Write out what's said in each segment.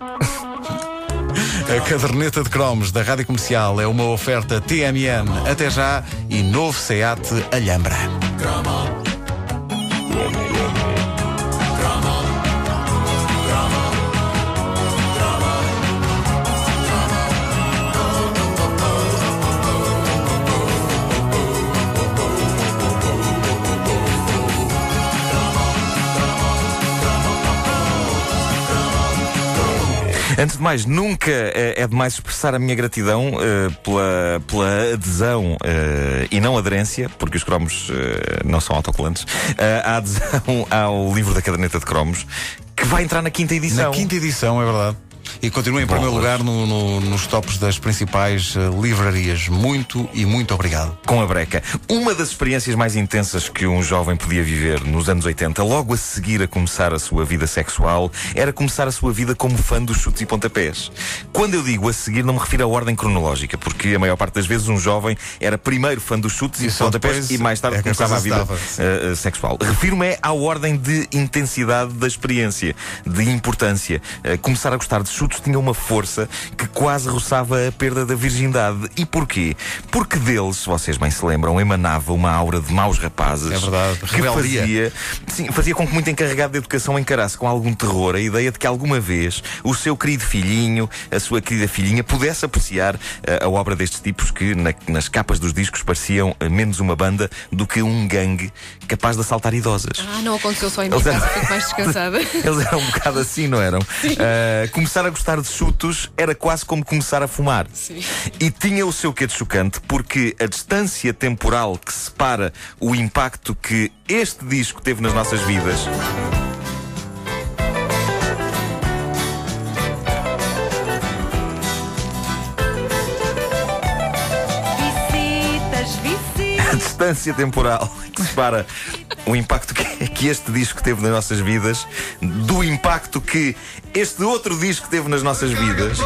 A caderneta de cromos da Rádio Comercial é uma oferta TMN até já e novo SEAT Alhambra. Antes de mais, nunca eh, é demais expressar a minha gratidão eh, pela, pela adesão eh, e não aderência, porque os cromos eh, não são autocolantes, a adesão ao livro da caderneta de cromos, que vai entrar na quinta edição. Na quinta edição, é verdade. E continua em primeiro lugar no- no- nos tops das principais eh, livrarias. Muito e muito obrigado. com a breca. Uma das experiências mais intensas que um jovem podia viver nos anos 80, logo a seguir a começar a sua vida sexual, era começar a sua vida como fã dos chutes e pontapés. Quando eu digo a seguir, não me refiro à ordem cronológica, porque a maior parte das vezes um jovem era primeiro fã dos chutes e, E pontapés e mais tarde é começava a vida eh, sexual. Refiro-me é à ordem de intensidade da experiência, de importância. Eh, começar a gostar de chutes tinha uma força que quase roçava a perda da virgindade. E porquê? Porque deles, se vocês bem se lembram, emanava uma aura de maus rapazes. É verdade. Que Rebeldia. fazia, sim, fazia com que muito encarregado de educação encarasse com algum terror a ideia de que alguma vez o seu querido filhinho, a sua querida filhinha, pudesse apreciar eh, a obra destes tipos que na- nas capas dos discos pareciam eh, menos uma banda do que um gangue capaz de assaltar idosas. Ah, não aconteceu só em Eles casa, eram- fico mais descansada. Eles eram um bocado assim, não eram? Ah, começar a gostar de chutos era quase como começar a fumar. Sim. E tinha o seu quê de chocante, porque a distância temporal que separa o impacto que este disco teve nas nossas vidas. Visitas, visitas. a distância temporal que separa o impacto que, este disco teve nas nossas vidas do impacto que este outro disco teve nas nossas vidas.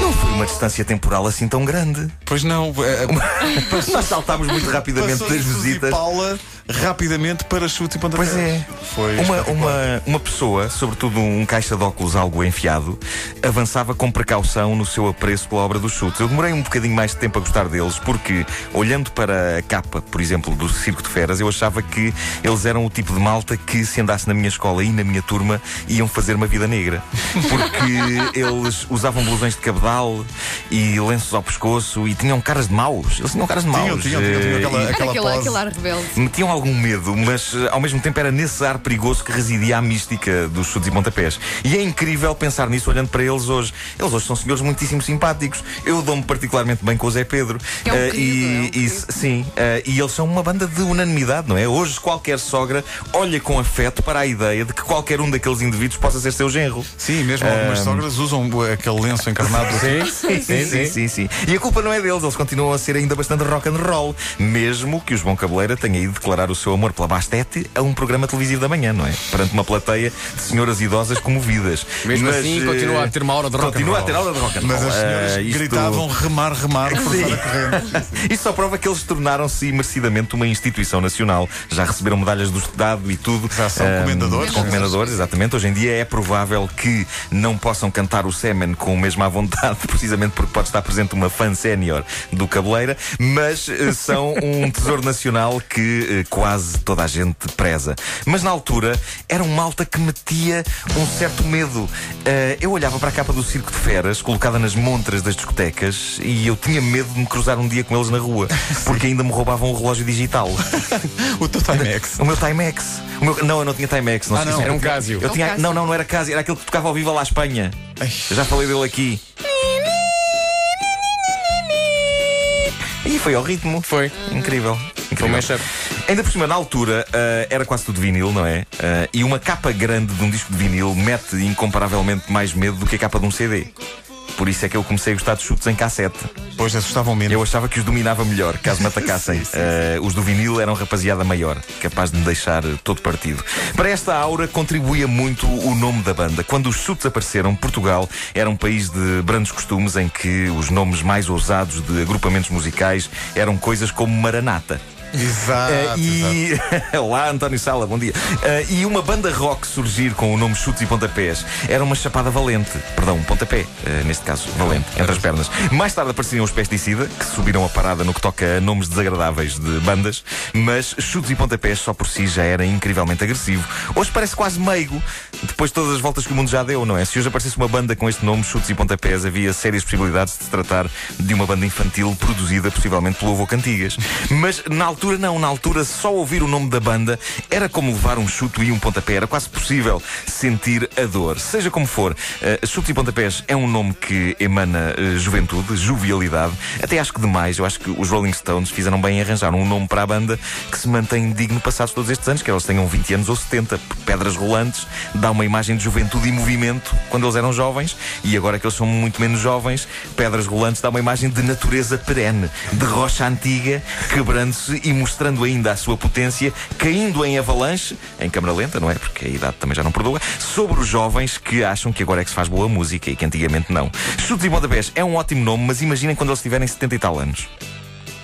Não foi uma distância temporal assim tão grande. Pois não, eh, Nós saltámos muito rapidamente das visitas. Paula rapidamente para chutes e pontapés. Pois é. Foi Uma, uma, uma pessoa, sobretudo um caixa de óculos algo enfiado, avançava com precaução no seu apreço pela obra dos chutes. Eu demorei um bocadinho mais de tempo a gostar deles, porque, olhando para a capa, por exemplo, do Circo de Feras, eu achava que eles eram o tipo de malta que, se andasse na minha escola e na minha turma, iam fazer uma vida negra. Porque eles usavam blusões de cabedal e lenços ao pescoço e tinham caras de maus. Eles tinham caras de maus. Tinham, tinham, tinham, tinham Eh, aquela- aquela pose. rebelde. metiam algum medo, mas eh, ao mesmo tempo era nesse ar perigoso que residia a mística dos chutes e pontapés. E é incrível pensar nisso olhando para eles hoje. Eles hoje são senhores muitíssimo simpáticos. Eu dou-me particularmente bem com o Zé Pedro. É um Eh, querido, é um e, e- sim, eh, e eles são uma banda de unanimidade, não é? Hoje qualquer sogra olha com afeto para a ideia de que qualquer um daqueles indivíduos possa ser seu genro. Sim, mesmo algumas sogras usam aquele lenço encarnado. Sim, Sim, sim, sim, sim. E a culpa não é deles, eles continuam a ser ainda bastante rock and roll. Mesmo que o João Cabeleira tenha ido declarar o seu amor pela Bastete a um programa televisivo da manhã, não é? Perante uma plateia de senhoras idosas comovidas. Mesmo Mas, assim, eh, continua a ter uma hora de rock Continua a ter aula de rock. Mas as senhoras Ah, isto- gritavam remar, remar. Isso só prova que eles tornaram-se merecidamente uma instituição nacional. Já receberam medalhas do Estado e tudo. Já são Ahm, comendadores. Com comendadores, exatamente. Hoje em dia é provável que não possam cantar o Semen com a mesma vontade, precisamente porque pode estar presente uma fã sénior do Cabeleira, mas eh, são um tesouro nacional que eh, quase toda a gente preza. Mas na altura era um malta que metia um certo medo. Eh, eu olhava para a capa do Circo de Feras, colocada nas montras das discotecas, e eu tinha medo de me cruzar um dia com eles na rua, porque ainda me roubavam o relógio digital. O teu Timex. O meu Timex. O meu- não, eu não tinha Timex. Não Ah, não. Era um Casio. Eu tinha, não, não, não era Casio, era aquele que tocava ao vivo lá à Espanha. Eu já falei dele aqui. E foi ao ritmo. Foi. Incrível. Foi Incrível. mashup. Ainda por cima, na altura, ah, era quase tudo vinil, não é? Ah, e uma capa grande de um disco de vinil mete incomparavelmente mais medo do que a capa de um CD. Por isso é que eu comecei a gostar de chutes em cassete. Pois assustavam menos. Eu achava que os dominava melhor, caso me atacassem. Eh, os do vinil eram rapaziada maior, capaz de me deixar todo partido. Para esta aura contribuía muito o nome da banda. Quando os chutes apareceram, Portugal era um país de brandos costumes em que os nomes mais ousados de agrupamentos musicais eram coisas como Maranata. Exato. Eh, e Olá, António Sala, bom dia. Eh, e uma banda rock surgir com o nome Chutes e Pontapés era uma chapada valente. Perdão, um pontapé, eh, neste caso, valente, entre as pernas. Mais tarde apareciam os Pesticida, que subiram a parada no que toca a nomes desagradáveis de bandas, mas Chutes e Pontapés só por si já era incrivelmente agressivo. Hoje parece quase meigo, depois de todas as voltas que o mundo já deu, não é? Se hoje aparecesse uma banda com este nome, Chutes e Pontapés, havia sérias possibilidades de se tratar de uma banda infantil produzida possivelmente pelo avô Cantigas. Mas na altura não, na altura só ouvir o nome da banda era como levar um chute e um pontapé, era quase possível sentir a dor. Seja como for, uh, chutes e pontapés é um nome que emana uh, juventude, jovialidade, até acho que demais. Eu acho que os Rolling Stones fizeram bem em arranjar um nome para a banda que se mantém digno passados todos estes anos, que eles tenham 20 anos ou 70. Pedras rolantes dá uma imagem de juventude e movimento quando eles eram jovens e agora que eles são muito menos jovens, Pedras rolantes dá uma imagem de natureza perene, de rocha antiga, quebrando-se e mostrando ainda a sua potência, caindo em avalanche, em câmara lenta, não é? Porque a idade também já não perdoa, sobre os jovens que acham que agora é que se faz boa música e que antigamente não. Chutes e Pontapés é um ótimo nome, mas imaginem quando eles tiverem 70 e tal anos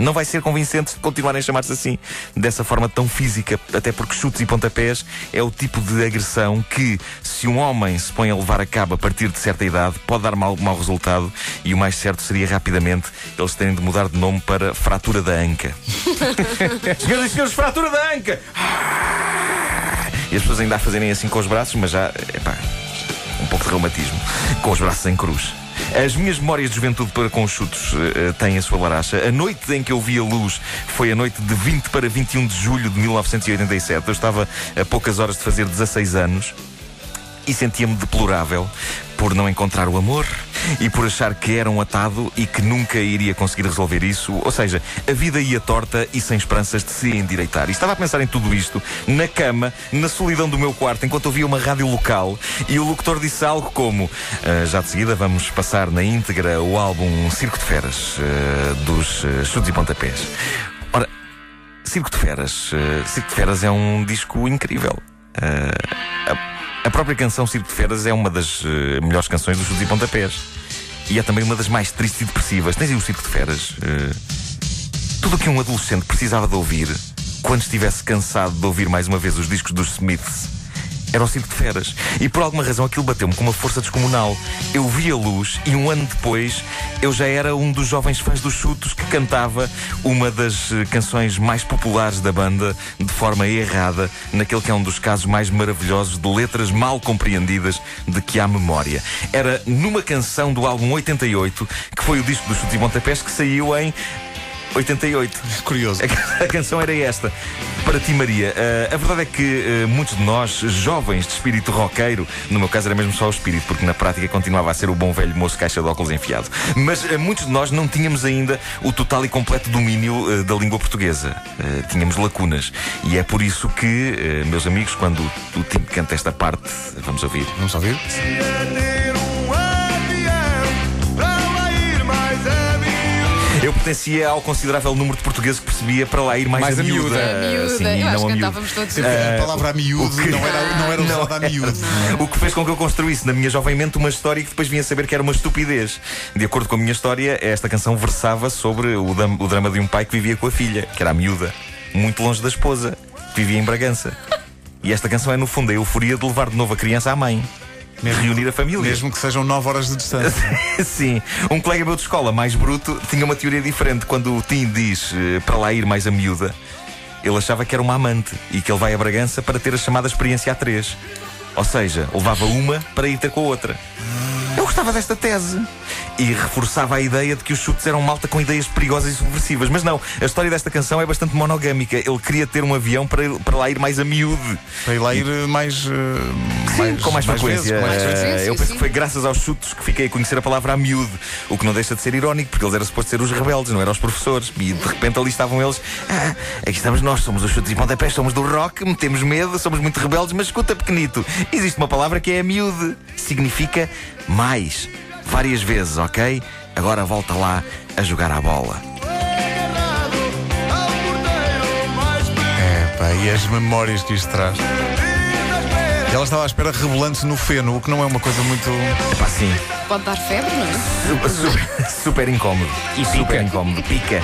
não vai ser convincente continuarem a chamar-se assim, dessa forma tão física, até porque chutes e pontapés é o tipo de agressão que, se um homem se põe a levar a cabo a partir de certa idade, pode dar mau, mau resultado e o mais certo seria rapidamente eles terem de mudar de nome para fratura da anca. senhoras e senhores, fratura da anca! E as pessoas ainda a fazerem assim com os braços, mas já, epá, um pouco de reumatismo, com os braços em cruz. As minhas memórias de juventude para conchutos uh, têm a sua laracha. A noite em que eu vi a luz foi a noite de 20 para 21 de julho de 1987. Eu estava a poucas horas de fazer 16 anos e sentia-me deplorável por não encontrar o amor e por achar que era um atado e que nunca iria conseguir resolver isso. Ou seja, a vida ia torta e sem esperanças de se endireitar. E estava a pensar em tudo isto na cama, na solidão do meu quarto, enquanto ouvia uma rádio local e o locutor disse algo como: uh, Já de seguida vamos passar na íntegra o álbum Circo de Feras uh, dos uh, Chutes e Pontapés. Ora, Circo de Feras. Circo de Feras é um disco incrível. A a própria canção Circo de Feras é uma das uh, melhores canções dos Chutes e Pontapés. E é também uma das mais tristes e depressivas. Tens aí o Circo de Feras? Uh, tudo o que um adolescente precisava de ouvir quando estivesse cansado de ouvir mais uma vez os discos dos Smiths era o circo de feras. E por alguma razão aquilo bateu-me com uma força descomunal. Eu vi a luz e um ano depois eu já era um dos jovens fãs dos chutos que cantava uma das eh, canções mais populares da banda de forma errada, naquele que é um dos casos mais maravilhosos de letras mal compreendidas de que há memória. Era numa canção do álbum 88, que foi o disco dos chutes e pontapés, que saiu em 88. Curioso. A, canção era esta. Para ti, Maria. Uh, a verdade é que uh, muitos de nós, jovens de espírito roqueiro, no meu caso era mesmo só o espírito, porque na prática continuava a ser o bom velho moço caixa de óculos enfiado. Mas uh, muitos de nós não tínhamos ainda o total e completo domínio da língua portuguesa. tínhamos lacunas. E é por isso que, meus amigos, quando o, o Tim canta esta parte, vamos ouvir. Vamos ouvir? Eu pertencia ao considerável número de portugueses que percebia para lá ir mais, mais a, a miúda. A miúda. Sim, eu acho não que cantávamos todos. Sim, a palavra a miúdo que- não era, não era usada a miúdo. o que fez com que eu construísse na minha jovem mente uma história que depois vinha a saber que era uma estupidez. De acordo com a minha história, esta canção versava sobre o, dam- o drama de um pai que vivia com a filha, que era a miúda, muito longe da esposa, que vivia em Bragança. E esta canção é, no fundo, a euforia de levar de novo a criança à mãe. Reunir a família. Mesmo que sejam 9 horas de distância. Sim, um colega meu de escola, mais bruto, tinha uma teoria diferente. Quando o Tim diz eh, para lá ir mais a miúda, ele achava que era uma amante e que ele vai a Bragança para ter a chamada experiência A3. Ou seja, levava uma para ir ter com a outra. Eu gostava desta tese. E reforçava a ideia de que os chutes eram malta com ideias perigosas e subversivas. Mas não, a história desta canção é bastante monogâmica. Ele queria ter um avião para, ir- para lá ir mais a miúde. Para ir lá ir eh, mais. eh, Sim, com mais frequência. vezes, com mais Eh, frequência. Sim, eu penso que foi graças aos chutos que fiquei a conhecer a palavra a miúde, o que não deixa de ser irónico, porque eles eram suposto ser os rebeldes, não eram os professores. E de repente ali estavam eles. Ah, aqui estamos nós, somos os chutos e pontapés, somos do rock, metemos medo, somos muito rebeldes, mas escuta, pequenito, existe uma palavra que é a miúde. Significa mais. Várias vezes, ok? Agora volta lá a jogar à bola. É, pá, e as memórias que isto traz. E ela estava à espera rebolando-se no feno, o que não é uma coisa muito. Epá, sim. Pode dar febre, não é? Super, super incómodo. E Super pica. incómodo. Pica.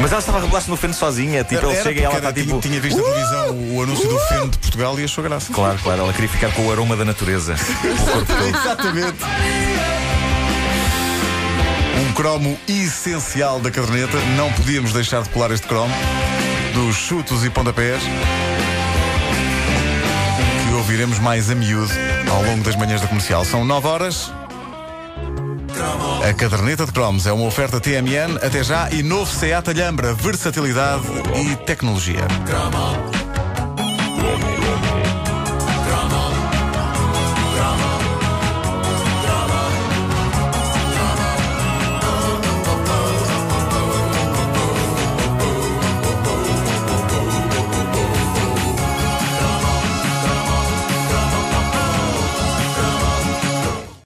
Mas ela estava a rebolar-se no feno sozinha. Tipo, ele Era chega e ela está tipo. tinha, visto na televisão o anúncio do feno de Portugal e achou graça. Claro, claro, ela queria ficar com o aroma da natureza. O corpo todo. Exatamente. Cromo essencial da caderneta. Não podíamos deixar de colar este cromo dos chutos e pontapés que ouviremos mais a miúdo ao longo das manhãs da comercial. São 9 horas. A caderneta de cromos é uma oferta TMN, até já, e novo Seat Alhambra, versatilidade e tecnologia.